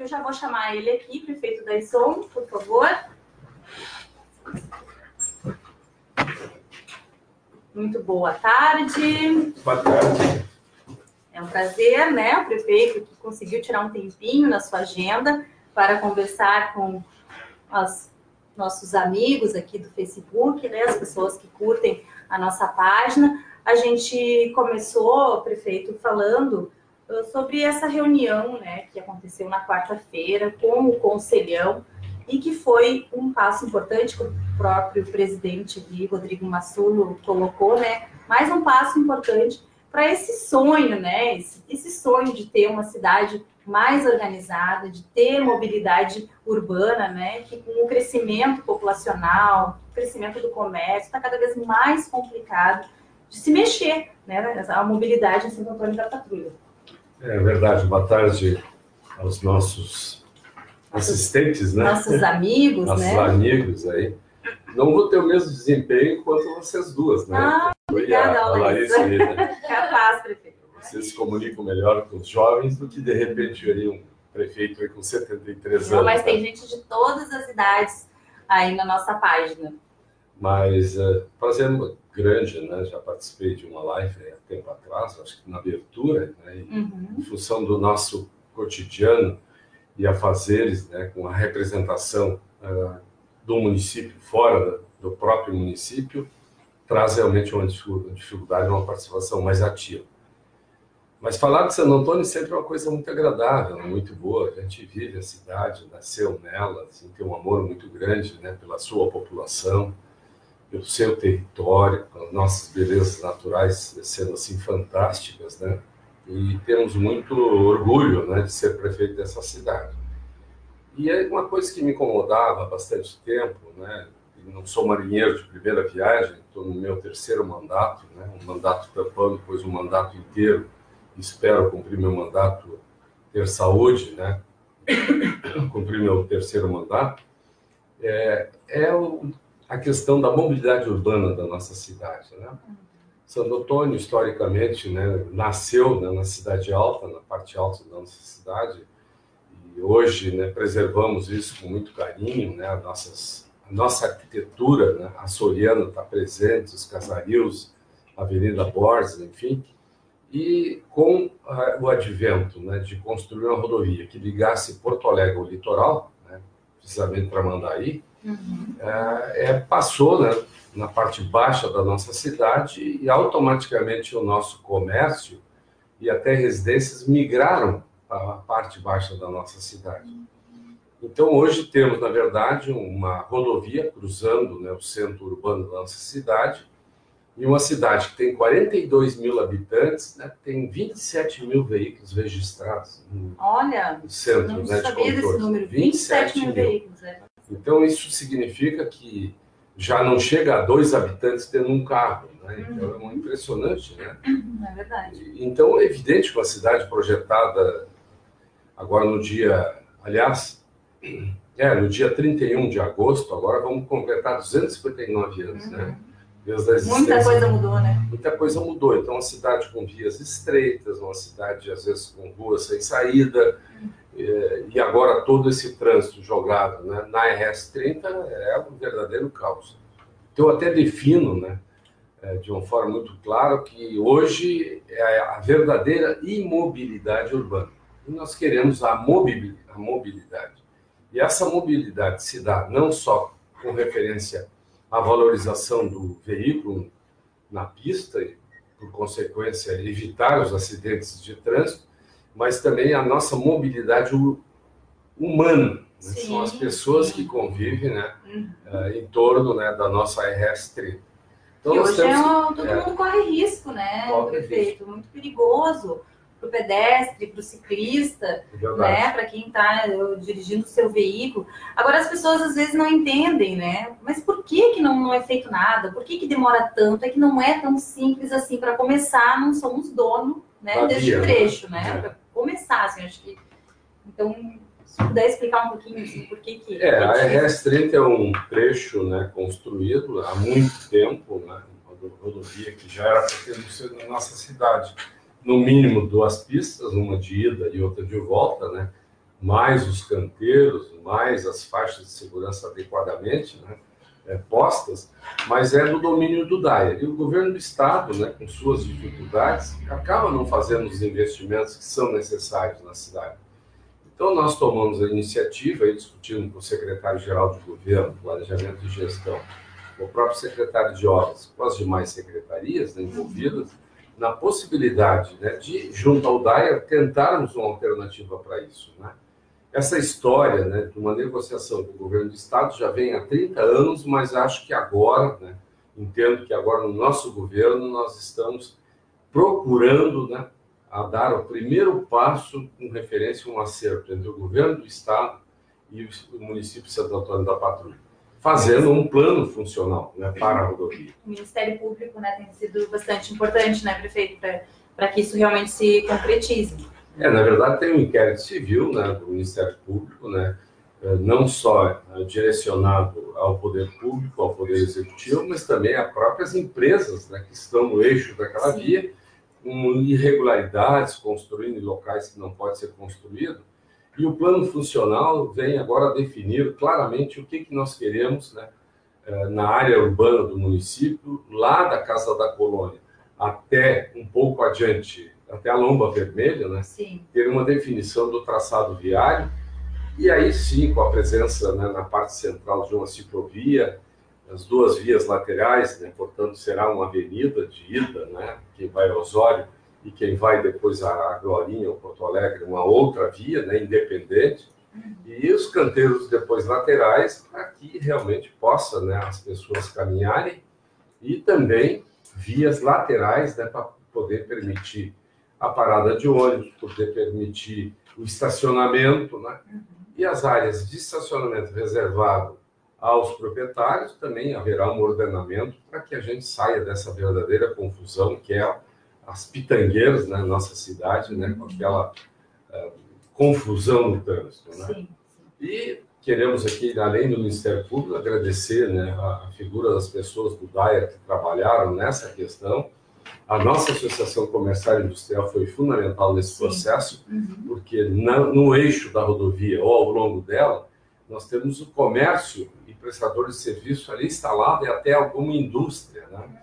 eu já vou chamar ele aqui, prefeito da ISOM, por favor. Muito boa tarde. Boa tarde. É um prazer, né, o prefeito que conseguiu tirar um tempinho na sua agenda para conversar com os nossos amigos aqui do Facebook, né, as pessoas que curtem a nossa página. A gente começou, prefeito, falando sobre essa reunião, né, que aconteceu na quarta-feira com o conselhão e que foi um passo importante que o próprio presidente Rodrigo Massulo colocou, né, mais um passo importante para esse sonho, né? Esse, esse, sonho de ter uma cidade mais organizada, de ter mobilidade urbana, né? Que com o crescimento populacional, o crescimento do comércio, está cada vez mais complicado de se mexer, né? A mobilidade em Santo Antônio da Patrulha. É verdade. Boa tarde aos nossos assistentes, né? Nossos amigos, nossos né? amigos aí. Não vou ter o mesmo desempenho quanto vocês duas, né? Ah, obrigada, a, a Larissa. Né? Capaz, prefeito. Vocês se comunicam melhor com os jovens do que, de repente, aí um prefeito aí com 73 Não, anos. mas né? tem gente de todas as idades aí na nossa página. Mas é, prazer grande, né? Já participei de uma live há tempo atrás, acho que na abertura, né? Uhum. em função do nosso cotidiano e afazeres, né? Com a representação uh, do município fora do próprio município, traz realmente uma dificuldade, uma participação mais ativa. Mas falar de Santo Antônio sempre é uma coisa muito agradável, muito boa. A gente vive a cidade, nasceu nela, assim, tem um amor muito grande né, pela sua população, pelo seu território, as nossas belezas naturais sendo assim fantásticas, né? E temos muito orgulho né, de ser prefeito dessa cidade. E é uma coisa que me incomodava há bastante tempo, né? não sou marinheiro de primeira viagem, estou no meu terceiro mandato, né? um mandato tampando, depois um mandato inteiro. Espero cumprir meu mandato, ter saúde, né? cumprir meu terceiro mandato. É, é o, a questão da mobilidade urbana da nossa cidade. Né? Santo Antônio, historicamente, né, nasceu né, na cidade alta, na parte alta da nossa cidade, e hoje né, preservamos isso com muito carinho, né, nossas a nossa arquitetura né, açoriana está presente, os casarios, a Avenida Borges, enfim, e com uh, o advento né, de construir uma rodovia que ligasse Porto Alegre ao litoral, precisamente para Mandaí, uhum. uh, é, passou né, na parte baixa da nossa cidade e automaticamente o nosso comércio e até residências migraram para a parte baixa da nossa cidade. Então, hoje temos, na verdade, uma rodovia cruzando né, o centro urbano da nossa cidade, e uma cidade que tem 42 mil habitantes, né, tem 27 mil veículos registrados no, Olha, no centro não né, sabia de desse número, 27, 27 mil, mil veículos. É. Então, isso significa que já não chega a dois habitantes tendo um carro. Né? Então, uhum. é impressionante. Né? É verdade. Então, é evidente que uma cidade projetada agora no dia... Aliás, é, no dia 31 de agosto, agora vamos completar 259 anos, uhum. né? Desde a Muita coisa mudou, né? Muita coisa mudou. Então, uma cidade com vias estreitas, uma cidade, às vezes, com ruas sem saída, uhum. e, e agora todo esse trânsito jogado né, na RS-30 é um verdadeiro caos. Então, eu até defino, né, de uma forma muito clara, que hoje é a verdadeira imobilidade urbana. E nós queremos a mobilidade. E essa mobilidade se dá não só com referência à valorização do veículo na pista, e, por consequência, evitar os acidentes de trânsito, mas também a nossa mobilidade humana. Né? São as pessoas que convivem né, uhum. uh, em torno né, da nossa RS-30. Então, e hoje é um, todo é, mundo corre risco, né, prefeito? Risco. Muito perigoso para o pedestre, para o ciclista, né, para quem está dirigindo o seu veículo. Agora as pessoas às vezes não entendem, né? Mas por que que não, não é feito nada? Por que que demora tanto? É que não é tão simples assim para começar. Não somos dono, né, deste trecho, né? É. Para começar, assim, acho que então se puder explicar um pouquinho assim, por que que é a RS30 é um trecho, né, construído há muito tempo, né, uma rodovia que já era para ter sido na nossa cidade no mínimo duas pistas, uma de ida e outra de volta, né? mais os canteiros, mais as faixas de segurança adequadamente né, é, postas, mas é do domínio do DAIA. E o governo do Estado, né, com suas dificuldades, acaba não fazendo os investimentos que são necessários na cidade. Então, nós tomamos a iniciativa, aí, discutindo com o secretário-geral de Governo, Planejamento e Gestão, com o próprio secretário de Obras, com as demais secretarias né, envolvidas, na possibilidade né, de, junto ao DAIA, tentarmos uma alternativa para isso. Né? Essa história né, de uma negociação com o governo do Estado já vem há 30 anos, mas acho que agora, né, entendo que agora no nosso governo nós estamos procurando né, a dar o primeiro passo com referência a um acerto entre o governo do Estado e o município de Santo Antônio da Patrulha, fazendo um plano funcional né, para a rodovia. O Ministério Público né, tem sido bastante importante, né, prefeito, para que isso realmente se concretize. É, na verdade, tem um inquérito civil né, do Ministério Público, né, eh, não só eh, direcionado ao poder público, ao poder executivo, mas também a próprias empresas né, que estão no eixo daquela Sim. via com irregularidades, construindo em locais que não pode ser construído. E o plano funcional vem agora definir claramente o que, que nós queremos né, eh, na área urbana do município, lá da Casa da Colônia até um pouco adiante, até a Lomba Vermelha, né, sim. ter uma definição do traçado viário, e aí sim, com a presença né, na parte central de uma ciclovia, as duas vias laterais, né? portanto, será uma avenida de ida, né? quem vai a Osório e quem vai depois a Glorinha ou Porto Alegre, uma outra via, né? independente, e os canteiros depois laterais, para que realmente possa né, as pessoas caminharem, e também vias laterais né, para poder permitir a parada de ônibus, poder permitir o estacionamento, né? e as áreas de estacionamento reservado aos proprietários, também haverá um ordenamento para que a gente saia dessa verdadeira confusão que é as pitangueiras na né, nossa cidade, né, com aquela uh, confusão no trânsito. Né? Sim, sim. E queremos aqui, além do Ministério Público, agradecer né, a, a figura das pessoas do DAIA que trabalharam nessa questão. A nossa Associação Comercial e Industrial foi fundamental nesse processo, uhum. porque na, no eixo da rodovia ou ao longo dela, nós temos o comércio e prestador de serviço ali instalado e até alguma indústria. Né?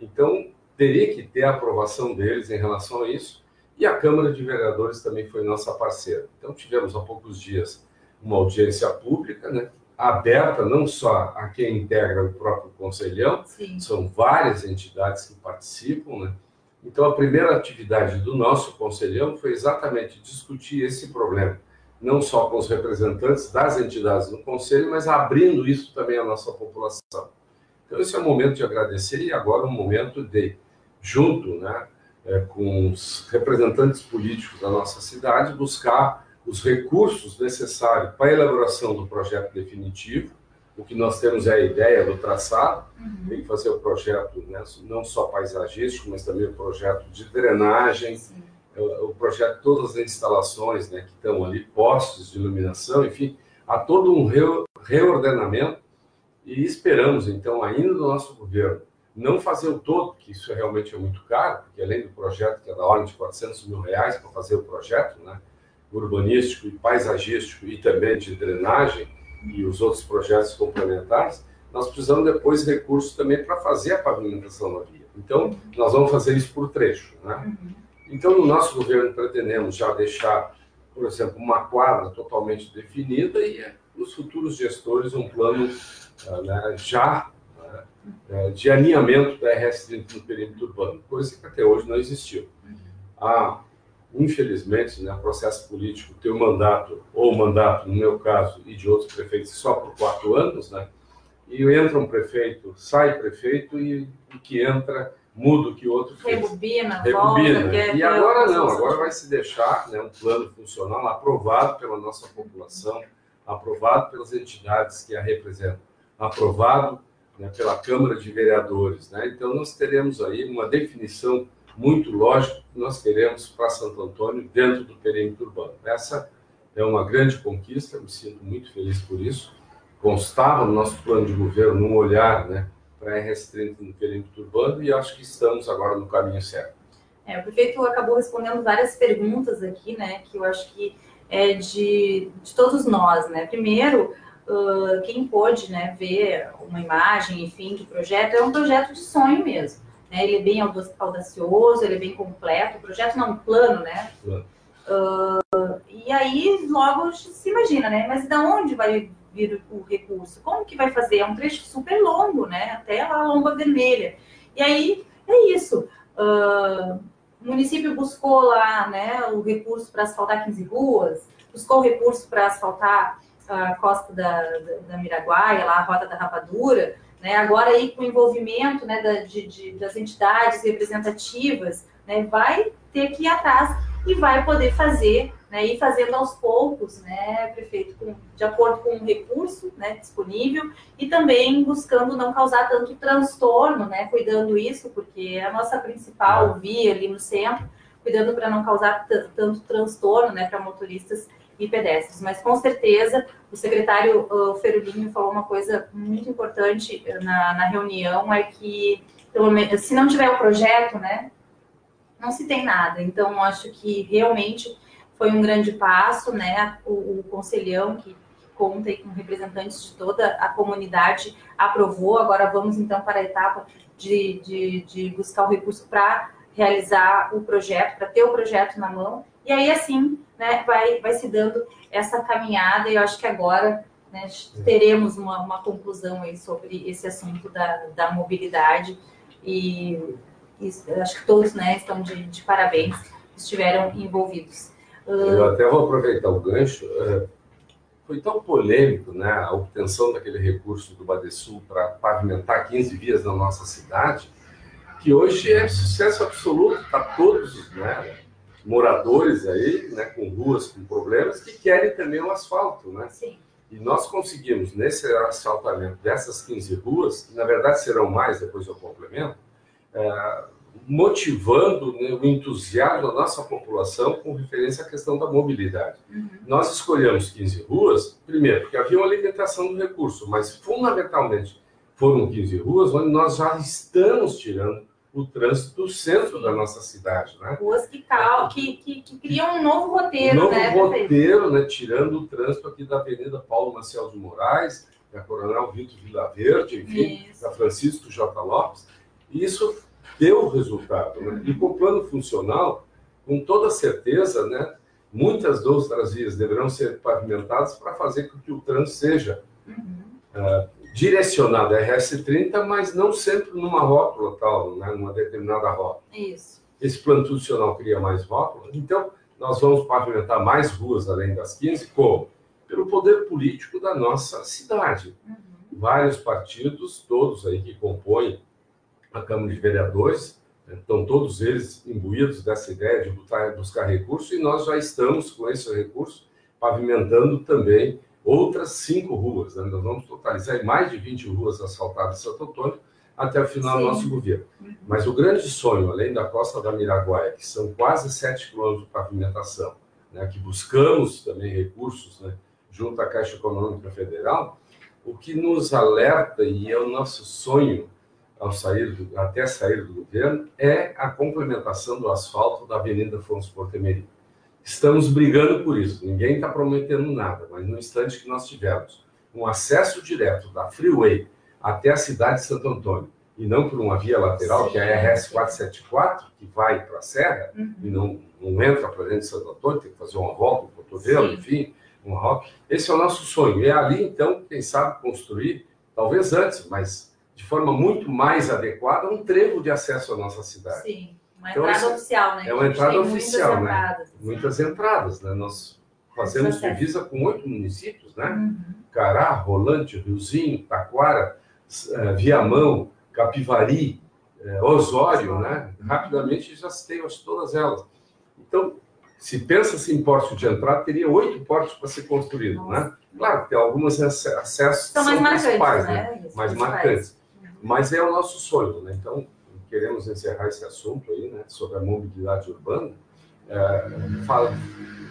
Então, teria que ter a aprovação deles em relação a isso. E a Câmara de Vereadores também foi nossa parceira. Então, tivemos há poucos dias uma audiência pública, né? aberta não só a quem integra o próprio Conselhão, Sim. são várias entidades que participam. Né? Então, a primeira atividade do nosso Conselhão foi exatamente discutir esse problema não só com os representantes das entidades do Conselho, mas abrindo isso também à nossa população. Então, esse é o momento de agradecer e agora é um momento de, junto né, é, com os representantes políticos da nossa cidade, buscar os recursos necessários para a elaboração do projeto definitivo. O que nós temos é a ideia do traçado, uhum. tem que fazer o projeto né, não só paisagístico, mas também o projeto de drenagem, Sim o projeto, todas as instalações né, que estão ali, postos de iluminação, enfim, há todo um reordenamento e esperamos, então, ainda do nosso governo, não fazer o todo, que isso realmente é muito caro, porque além do projeto que é da ordem de 400 mil reais para fazer o projeto, né, urbanístico e paisagístico e também de drenagem e os outros projetos complementares, nós precisamos depois recursos também para fazer a pavimentação da via. Então, nós vamos fazer isso por trecho, né? Uhum. Então, no nosso governo, pretendemos já deixar, por exemplo, uma quadra totalmente definida e nos futuros gestores um plano ah, né, já né, de alinhamento da RS30 no perímetro urbano, coisa que até hoje não existiu. Há, infelizmente, né, processo político ter um mandato, ou mandato, no meu caso, e de outros prefeitos, só por quatro anos, né, e entra um prefeito, sai prefeito, e o que entra muda o que o outro fez. Rebobina, Rebobina. Volta, e agora não, agora vai se deixar né, um plano funcional aprovado pela nossa população, aprovado pelas entidades que a representam, aprovado né, pela Câmara de Vereadores. Né? Então, nós teremos aí uma definição muito lógica que nós queremos para Santo Antônio dentro do perímetro urbano. Essa é uma grande conquista, me sinto muito feliz por isso. Constava no nosso plano de governo, num olhar né, para R30 no perímetro urbano e acho que estamos agora no caminho certo. É, o prefeito acabou respondendo várias perguntas aqui, né, que eu acho que é de, de todos nós, né? Primeiro, uh, quem pôde né, ver uma imagem, enfim, do projeto, é um projeto de sonho mesmo. Né? Ele é bem audacioso, ele é bem completo, o projeto não é um plano, né? Uh, e aí logo se imagina, né? Mas de onde vai vir o recurso? Como que vai fazer? É um trecho super longo, né? Até lá a Lomba Vermelha. E aí é isso. Uh, o município buscou lá né, o recurso para asfaltar 15 ruas, buscou o recurso para asfaltar a costa da, da, Miraguaia, lá a Rota da Rapadura, né, agora aí com o envolvimento né, da, de, de, das entidades representativas, né, vai ter que ir atrás e vai poder fazer, né, ir fazendo aos poucos, né, prefeito, com, de acordo com o recurso né, disponível e também buscando não causar tanto transtorno, né, cuidando isso, porque é a nossa principal via ali no centro, cuidando para não causar tanto transtorno né, para motoristas e pedestres. Mas com certeza o secretário uh, Ferulinho falou uma coisa muito importante na, na reunião, é que pelo menos, se não tiver o projeto, né, não se tem nada. Então, acho que realmente foi um grande passo, né? O, o conselhão que, que conta com representantes de toda a comunidade aprovou. Agora vamos então para a etapa de, de, de buscar o recurso para realizar o projeto, para ter o projeto na mão. E aí, assim, né, vai, vai se dando essa caminhada, e eu acho que agora né, teremos uma, uma conclusão aí sobre esse assunto da, da mobilidade. E isso, acho que todos né, estão de, de parabéns, estiveram envolvidos. Eu até vou aproveitar o gancho. É, foi tão polêmico né, a obtenção daquele recurso do Badesul para pavimentar 15 vias na nossa cidade, que hoje é sucesso absoluto para todos né, moradores aí, né, com ruas com problemas, que querem também o asfalto. Né? Sim. E nós conseguimos, nesse asfaltamento dessas 15 ruas, que na verdade serão mais, depois eu complemento, é, motivando né, o entusiasmo da nossa população com referência à questão da mobilidade. Uhum. Nós escolhemos 15 ruas, primeiro, porque havia uma limitação do recurso, mas fundamentalmente foram 15 ruas onde nós já estamos tirando o trânsito do centro da nossa cidade. Né? Ruas que, cal, que, que, que criam um novo roteiro. Um novo né, roteiro, né, tirando o trânsito aqui da Avenida Paulo Maciel de Moraes, da Coronel Vitor Vila Verde, enfim, Isso. da Francisco J. Lopes. Isso deu resultado. Né? E com o plano funcional, com toda certeza, né, muitas outras vias deverão ser pavimentadas para fazer com que o trânsito seja uhum. uh, direcionado a RS30, mas não sempre numa rótula tal, né, numa determinada rota. Isso. Esse plano funcional cria mais rótulas, então nós vamos pavimentar mais ruas além das 15, como? Pelo poder político da nossa cidade. Uhum. Vários partidos, todos aí que compõem a Câmara de Vereadores, estão todos eles imbuídos dessa ideia de buscar, buscar recurso e nós já estamos com esse recurso pavimentando também outras cinco ruas. Né? Nós vamos totalizar mais de 20 ruas asfaltadas em Santo Antônio até o final Sim. do nosso governo. Uhum. Mas o grande sonho, além da costa da Miraguaia, que são quase 7 quilômetros de pavimentação, né, que buscamos também recursos né, junto à Caixa Econômica Federal, o que nos alerta e é o nosso sonho ao sair do, até sair do governo é a complementação do asfalto da Avenida Afonso Portemeri. Estamos brigando por isso, ninguém está prometendo nada, mas no instante que nós tivermos um acesso direto da Freeway até a cidade de Santo Antônio, e não por uma via lateral, que é a RS 474, que vai para a Serra, uhum. e não, não entra para dentro de Santo Antônio, tem que fazer uma volta, um cotovelo, Sim. enfim, uma rota. Esse é o nosso sonho. E é ali, então, quem sabe construir, talvez antes, mas de forma muito mais adequada, um trevo de acesso à nossa cidade. Sim, uma então, entrada oficial, né? É uma entrada oficial, muitas né? Entradas, assim. Muitas entradas, né? Nós fazemos divisa com oito municípios, né? Uhum. Cará, Rolante, Riozinho, Taquara, eh, Viamão, Capivari, eh, Osório, né? Rapidamente já citei todas elas. Então, se pensa-se em portos de entrada, teria oito portos para ser construído, né? Nossa. né? Claro, tem alguns acessos são, são mais principais, marcantes, né? né? mais marcantes. Mas é o nosso sonho, né? Então, queremos encerrar esse assunto aí, né, sobre a mobilidade urbana, é, fala,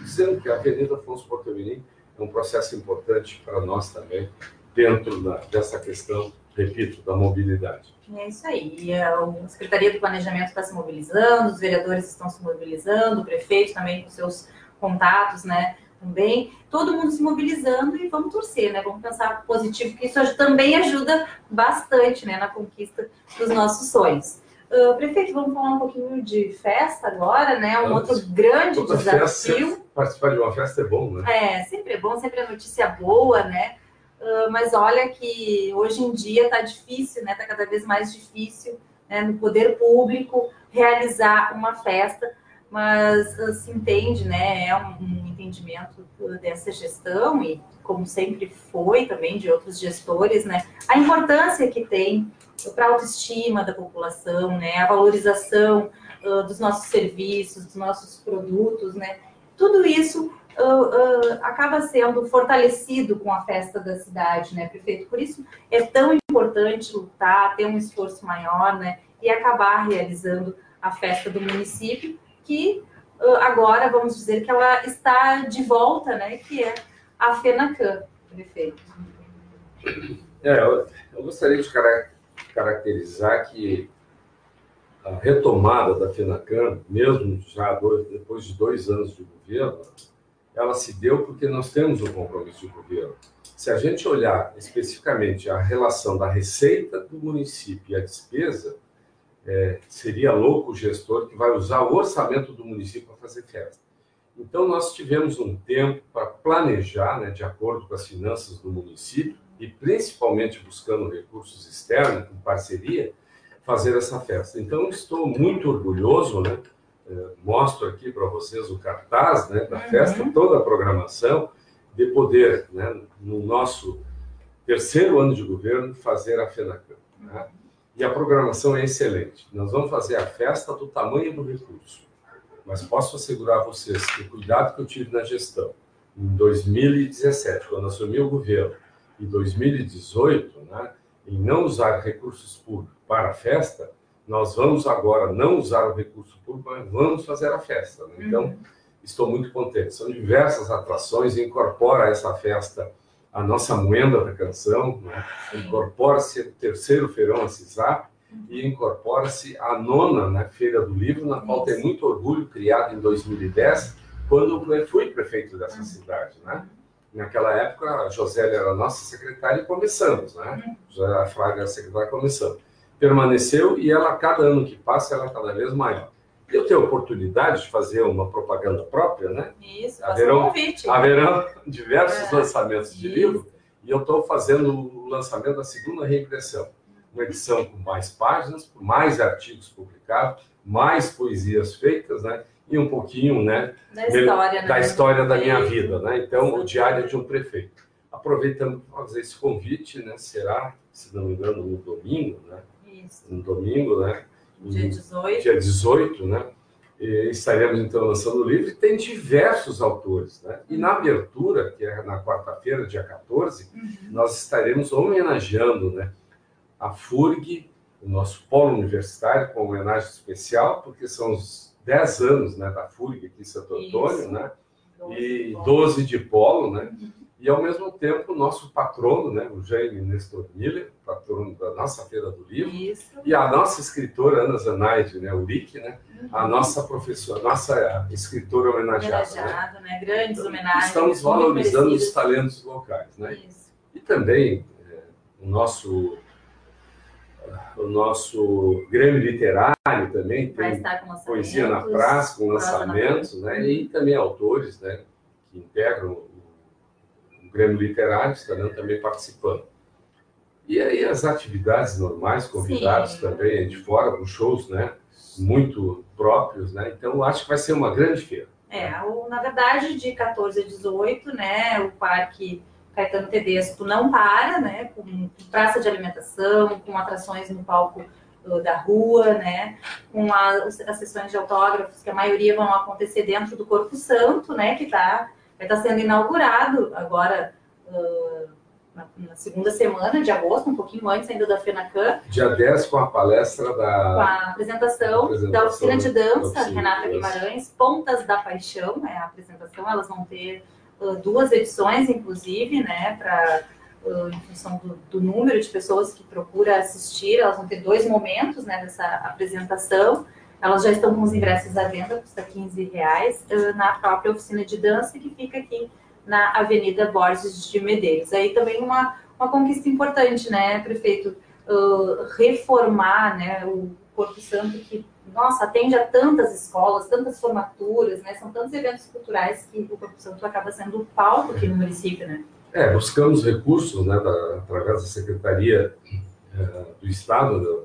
dizendo que a Avenida Afonso Porto-Mirim é um processo importante para nós também, dentro da, dessa questão, repito, da mobilidade. É isso aí. A Secretaria do Planejamento está se mobilizando, os vereadores estão se mobilizando, o prefeito também com seus contatos, né, também, todo mundo se mobilizando e vamos torcer, né? Vamos pensar positivo, porque isso também ajuda bastante, né, na conquista dos nossos sonhos. Uh, prefeito, vamos falar um pouquinho de festa agora, né? Um outro grande desafio. Participar de uma festa é bom, né? É, sempre é bom, sempre é notícia boa, né? Uh, mas olha que hoje em dia está difícil, né? Está cada vez mais difícil né, no poder público realizar uma festa mas se assim, entende, né? É um, um, entendimento dessa gestão e como sempre foi também de outros gestores, né? A importância que tem para a autoestima da população, né? A valorização uh, dos nossos serviços, dos nossos produtos, né? Tudo isso uh, uh, acaba sendo fortalecido com a festa da cidade, né, prefeito? Por isso é tão importante lutar, ter um esforço maior, né? E acabar realizando a festa do município que agora vamos dizer que ela está de volta, né? Que é a FENACAM, prefeito. É, eu, eu gostaria de caracterizar que a retomada da FENACAM, mesmo já dois, depois de dois anos de governo, ela se deu porque nós temos um compromisso de governo. Se a gente olhar especificamente a relação da receita do município e a despesa, é, seria louco o gestor que vai usar o orçamento do município para fazer festa. Então, nós tivemos um tempo para planejar, né, de acordo com as finanças do município, e principalmente buscando recursos externos, com parceria, fazer essa festa. Então, estou muito orgulhoso, né? É, mostro aqui para vocês o cartaz né, da festa, uhum. toda a programação, de poder, né, no nosso terceiro ano de governo, fazer a FENACAM. Né? E a programação é excelente. Nós vamos fazer a festa do tamanho do recurso. Mas posso assegurar a vocês que o cuidado que eu tive na gestão, em 2017, quando assumi o governo, e 2018, né, em não usar recursos públicos para a festa, nós vamos agora não usar o recurso público, mas vamos fazer a festa. Né? Então, uhum. estou muito contente. São diversas atrações, incorpora essa festa a nossa moenda da canção, né? incorpora-se o terceiro feirão a CISAP e incorpora-se a nona né, Feira do Livro, na qual tem muito orgulho, criada em 2010, quando eu fui prefeito dessa cidade. Né? Naquela época, a Josélia era nossa secretária e começamos, né? Já a Fraga era secretária começamos. Permaneceu e ela, cada ano que passa, ela é cada vez maior eu tenho a oportunidade de fazer uma propaganda própria, né? Isso, haverão, um convite. Haverão diversos é, lançamentos de isso. livro e eu estou fazendo o lançamento da segunda reimpressão. Uma edição com mais páginas, com mais artigos publicados, mais poesias feitas, né? E um pouquinho, né? Da história, da, né? história da minha vida, né? Então, o diário de um prefeito. Aproveitando para fazer esse convite, né? Será, se não me engano, no domingo, né? Isso. No domingo, né? Dia 18. Dia 18, né? E estaremos então lançando o livro, e tem diversos autores, né? E na abertura, que é na quarta-feira, dia 14, uhum. nós estaremos homenageando, né? A FURG, o nosso polo universitário, com homenagem especial, porque são os 10 anos né, da FURG aqui em Santo Antônio, Isso. né? 12 e 12 de polo, né? Uhum e ao mesmo tempo o nosso patrono, né, o Jaime Nestor Miller, patrono da nossa Feira do Livro, Isso. e a nossa escritora Ana Zanaide, né, Uric, né, uhum. a nossa professora, nossa escritora homenageada. Homenageada, né? né? Grandes então, homenagens. Estamos valorizando os talentos locais, né? Isso. E também é, o nosso o nosso Grêmio Literário também tem poesia na praça, com lançamentos, né? E também autores, né? Que integram Grêmio Literário estarão também participando. E aí as atividades normais, convidados Sim. também de fora, com shows, né? Muito próprios, né? Então acho que vai ser uma grande feira. É, o, na verdade, de 14 a 18, né? O Parque Caetano Tedesco não para, né? Com praça de alimentação, com atrações no palco uh, da rua, né? Com a, as sessões de autógrafos, que a maioria vão acontecer dentro do Corpo Santo, né? Que está vai estar sendo inaugurado agora uh, na, na, segunda semana de agosto, um pouquinho antes ainda da FENACAM. Dia 10 com a palestra da... Com a apresentação, apresentação da oficina de dança, Renata Guimarães, Pontas da Paixão, é a apresentação, elas vão ter uh, duas edições, inclusive, né, para em função do, do, número de pessoas que procura assistir, elas vão ter dois momentos né, dessa apresentação. elas já estão com os ingressos à venda, custa 15 reais, na própria oficina de dança que fica aqui na Avenida Borges de Medeiros. Aí também uma, uma conquista importante, né, prefeito? Uh, reformar né, o Corpo Santo que, nossa, atende a tantas escolas, tantas formaturas, né, são tantos eventos culturais que o Corpo Santo acaba sendo o palco aqui no município, né? É, buscamos recursos, né, da, através da Secretaria é, do Estado da,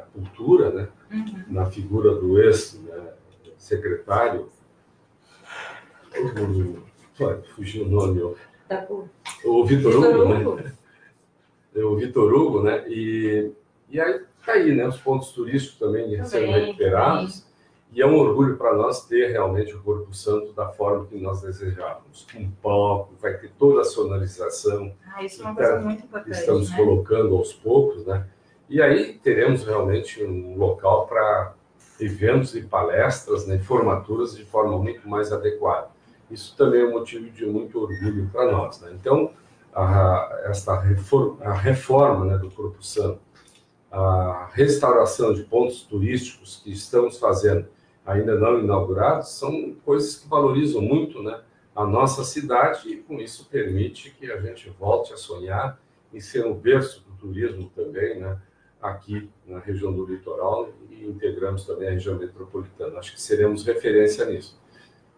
da Cultura, né, uhum. na figura do ex-secretário, né, fugiu o nome, o, o Vitor Hugo, né? O Vitor Hugo, né? E, e aí tá aí, né? Os pontos turísticos também, sendo recuperados. E é um orgulho para nós ter realmente o Corpo Santo da forma que nós desejávamos. Com palco, vai ter toda a sonorização. Ah, isso é uma então, coisa muito importante. Estamos né? colocando aos poucos, né? E aí teremos realmente um local para eventos e palestras, né, formaturas de forma muito mais adequada. Isso também é um motivo de muito orgulho para nós. Né? Então, a, esta reforma, a reforma né, do Corpo Santo, a restauração de pontos turísticos que estamos fazendo, ainda não inaugurados, são coisas que valorizam muito né, a nossa cidade e, com isso, permite que a gente volte a sonhar em ser um berço do turismo também, né, aqui na região do litoral e integramos também a região metropolitana. Acho que seremos referência nisso.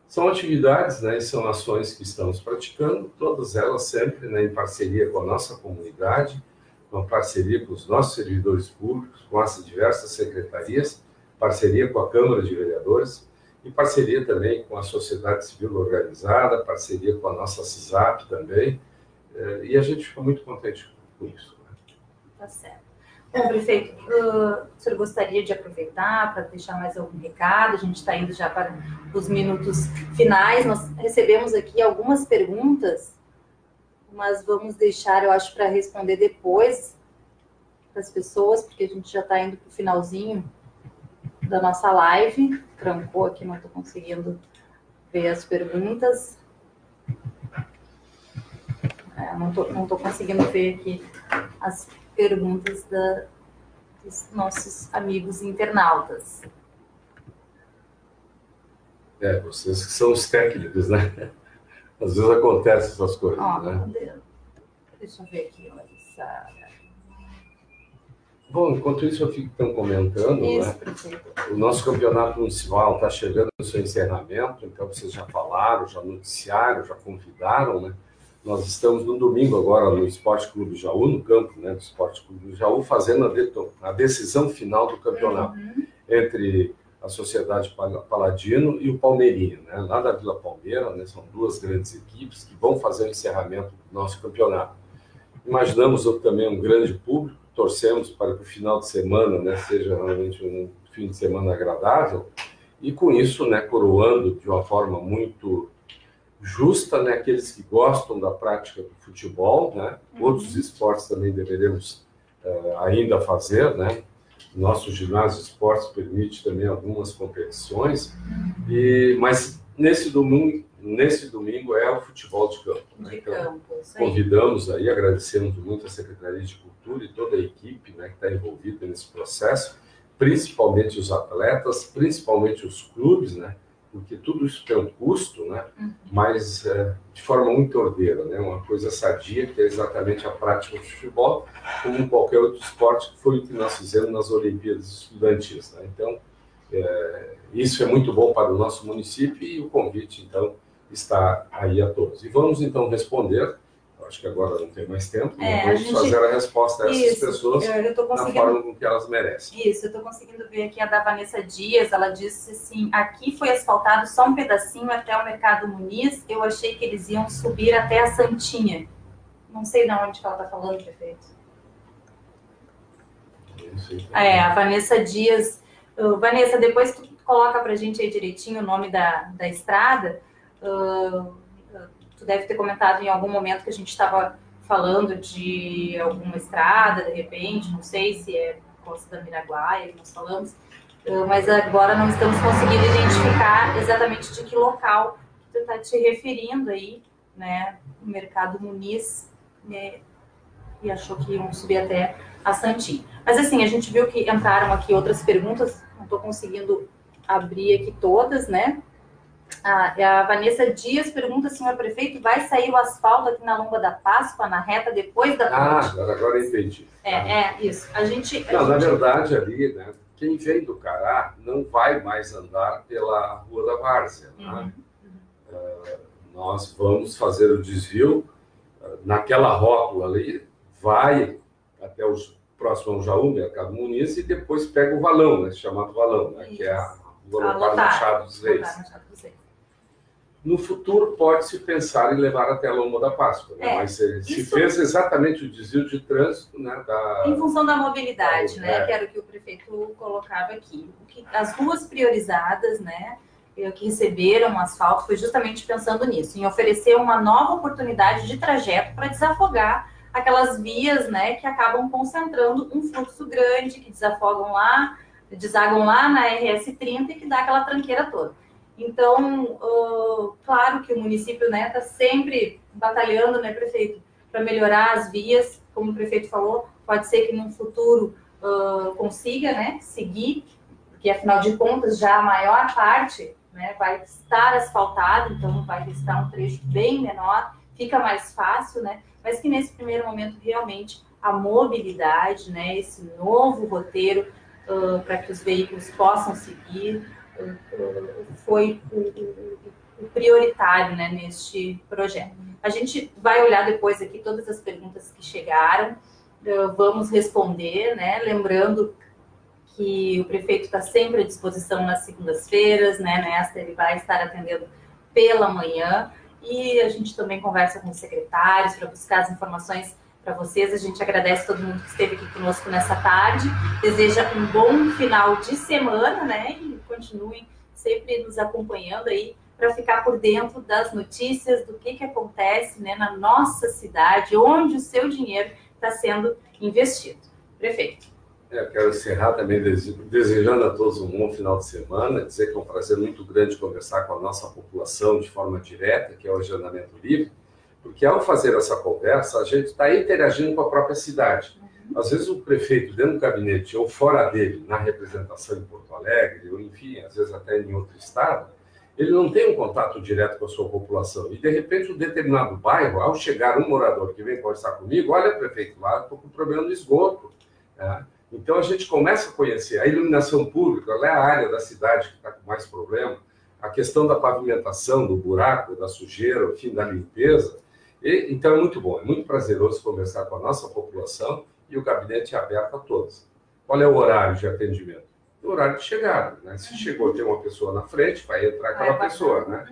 São atividades né, e são ações que estamos praticando, todas elas sempre né, em parceria com a nossa comunidade, uma parceria com os nossos servidores públicos, com as diversas secretarias, parceria com a Câmara de Vereadores e parceria também com a sociedade civil organizada, parceria com a nossa CISAP também, eh, e a gente fica muito contente com isso. Né? Tá certo. Bom, prefeito, uh, o senhor gostaria de aproveitar para deixar mais algum recado? A gente está indo já para os minutos finais. Nós recebemos aqui algumas perguntas, mas vamos deixar, eu acho, para responder depois para as pessoas, porque a gente já está indo para o finalzinho da nossa live. Trancou aqui, não estou conseguindo ver as perguntas. É, não estou não conseguindo ver aqui as perguntas da, dos nossos amigos internautas. É, vocês que são os técnicos, né? Às vezes acontecem essas coisas, oh, né? Deixa eu ver aqui, Larissa. Bom, enquanto isso eu fico então comentando, isso, né? O nosso campeonato municipal está chegando no seu encerramento, então vocês já falaram, já noticiaram, já convidaram, né? Nós estamos no domingo agora no Esporte Clube Jaú, no campo né, do Esporte Clube Jaú, fazendo a, decisão final do campeonato uhum. entre a Sociedade Paladino e o Palmeirinho, né, lá da Vila Palmeira, né, são duas grandes equipes que vão fazer o encerramento do nosso campeonato. Imaginamos também um grande público, torcemos para que o final de semana né, seja realmente um fim de semana agradável, e com isso, né, coroando de uma forma muito justa, né? Aqueles que gostam da prática do futebol, né? Uhum. Outros esportes também deveremos uh, ainda fazer, né? Nosso ginásio de esportes permite também algumas competições, e mas nesse domingo, nesse domingo é o futebol de campo. Né? De então, campo convidamos aí, agradecemos muito a Secretaria de Cultura e toda a equipe né, que está envolvida nesse processo, principalmente os atletas, principalmente os clubes, né? Porque tudo isso tem um custo, né? Uhum. mas é, de forma muito ordeira, né? uma coisa sadia, que é exatamente a prática do futebol, como qualquer outro esporte, que foi o que nós fizemos nas Olimpíadas Estudantis. Né? Então, é, isso é muito bom para o nosso município e o convite, então, está aí a todos. E vamos, então, responder acho que agora não tem mais tempo, é, vamos gente... fazer a resposta a essas Isso, pessoas eu, eu conseguindo... na forma com que elas merecem. Isso, eu estou conseguindo ver aqui a da Vanessa Dias, ela disse assim, aqui foi asfaltado só um pedacinho até o Mercado Muniz, eu achei que eles iam subir até a Santinha. Não sei de onde ela está falando, prefeito. É, a Vanessa Dias... Uh, Vanessa, depois tu coloca pra gente aí direitinho o nome da, da estrada, uh, tu deve ter comentado em algum momento que a gente estava falando de alguma estrada, de repente, não sei se é Costa da Miraguaia que nós falamos, eh, mas agora não estamos conseguindo identificar exatamente de que local tu está te referindo aí, né, o Mercado Muniz, né, e achou que iam subir até a Santinha. Mas assim, a gente viu que entraram aqui outras perguntas, não estou conseguindo abrir aqui todas, né? A Vanessa Dias pergunta, senhor prefeito, vai sair o asfalto aqui na Lomba da Páscoa, na reta, depois da ah, ponte? Ah, agora entendi. É, é, isso. A gente... A não, gente... na verdade, ali, né, quem vem do Cará não vai mais andar pela Rua da Várzea. Né? Uhum. Uh, nós vamos fazer o desvio uh, naquela rótula ali, vai até o próximo ao Jaú, Mercado Muniz, e depois pega o valão, né, chamado valão, né, que é a Lotar Machado dos Reis. No futuro, pode-se pensar em levar até a Lomba da Páscoa, né? é, mas se, se fez exatamente o desvio de trânsito. Né, da, em função da mobilidade, da, né, é. que era o que o prefeito colocava aqui. As ruas priorizadas, né, que receberam asfalto, foi justamente pensando nisso, em oferecer uma nova oportunidade de trajeto para desafogar aquelas vias né, que acabam concentrando um fluxo grande, que desafogam lá, desagam lá na RS-30 e que dá aquela tranqueira toda. Então, uh, claro que o município está né, tá sempre batalhando, né, prefeito, para melhorar as vias, como o prefeito falou, pode ser que no futuro uh, consiga né, seguir, porque afinal de contas já a maior parte né, vai estar asfaltado, então vai estar um trecho bem menor, fica mais fácil, né, mas que nesse primeiro momento realmente a mobilidade, né, esse novo roteiro uh, para que os veículos possam seguir, foi o, o, o prioritário né, neste projeto. A gente vai olhar depois aqui todas as perguntas que chegaram, vamos responder, né? Lembrando que o prefeito está sempre à disposição nas segundas-feiras, né? Nesta ele vai estar atendendo pela manhã e a gente também conversa com os secretários para buscar as informações para vocês. A gente agradece todo mundo que esteve aqui conosco nessa tarde. Deseja um bom final de semana, né? E continuem sempre nos acompanhando aí para ficar por dentro das notícias, do que, que acontece né, na nossa cidade, onde o seu dinheiro está sendo investido. Prefeito. É, eu quero encerrar também desejando a todos um bom final de semana, dizer que é um prazer muito grande conversar com a nossa população de forma direta, que é o Agendamento Livre, porque ao fazer essa conversa, a gente está interagindo com a própria cidade. Às vezes o prefeito dentro do gabinete ou fora dele, na representação em Porto Alegre, ou enfim, às vezes até em outro estado, ele não tem um contato direto com a sua população. E, de repente, um determinado bairro, ao chegar um morador que vem conversar comigo, olha, prefeito, lá estou com problema no esgoto. Né? Então, a gente começa a conhecer a iluminação pública, ela é a área da cidade que está com mais problema, a questão da pavimentação, do buraco, da sujeira, enfim, da limpeza. E, então, é muito bom, é muito prazeroso conversar com a nossa população e o gabinete é aberto a todos. Qual é o horário de atendimento? O horário de chegada. Né? Se chegou, tem uma pessoa na frente, vai entrar aquela é, pessoa. Né?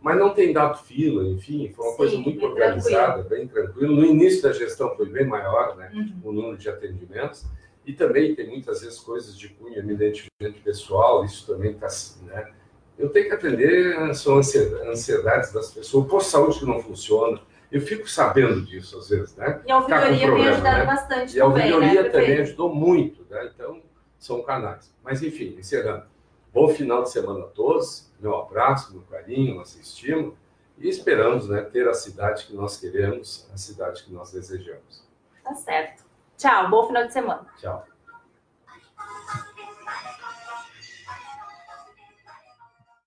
Mas não tem dado fila, enfim, foi uma Sim, coisa muito bem organizada, tranquilo. bem tranquilo. No início da gestão foi bem maior né? Uhum. o número de atendimentos. E também tem muitas vezes coisas de cunho eminentemente pessoal, isso também está. Né? Eu tenho que atender, são ansiedades das pessoas, o posto de saúde que não funciona, eu fico sabendo disso às vezes, né? E a ouvidoria tá tem ajudado né? bastante e a ouvidoria né, também ajudou muito, né? Então, são canais. Mas, enfim, encerrando. Bom final de semana a todos. Meu abraço, meu carinho, nossa estima. E esperamos né, ter a cidade que nós queremos, a cidade que nós desejamos. Tá certo. Tchau, bom final de semana. Tchau.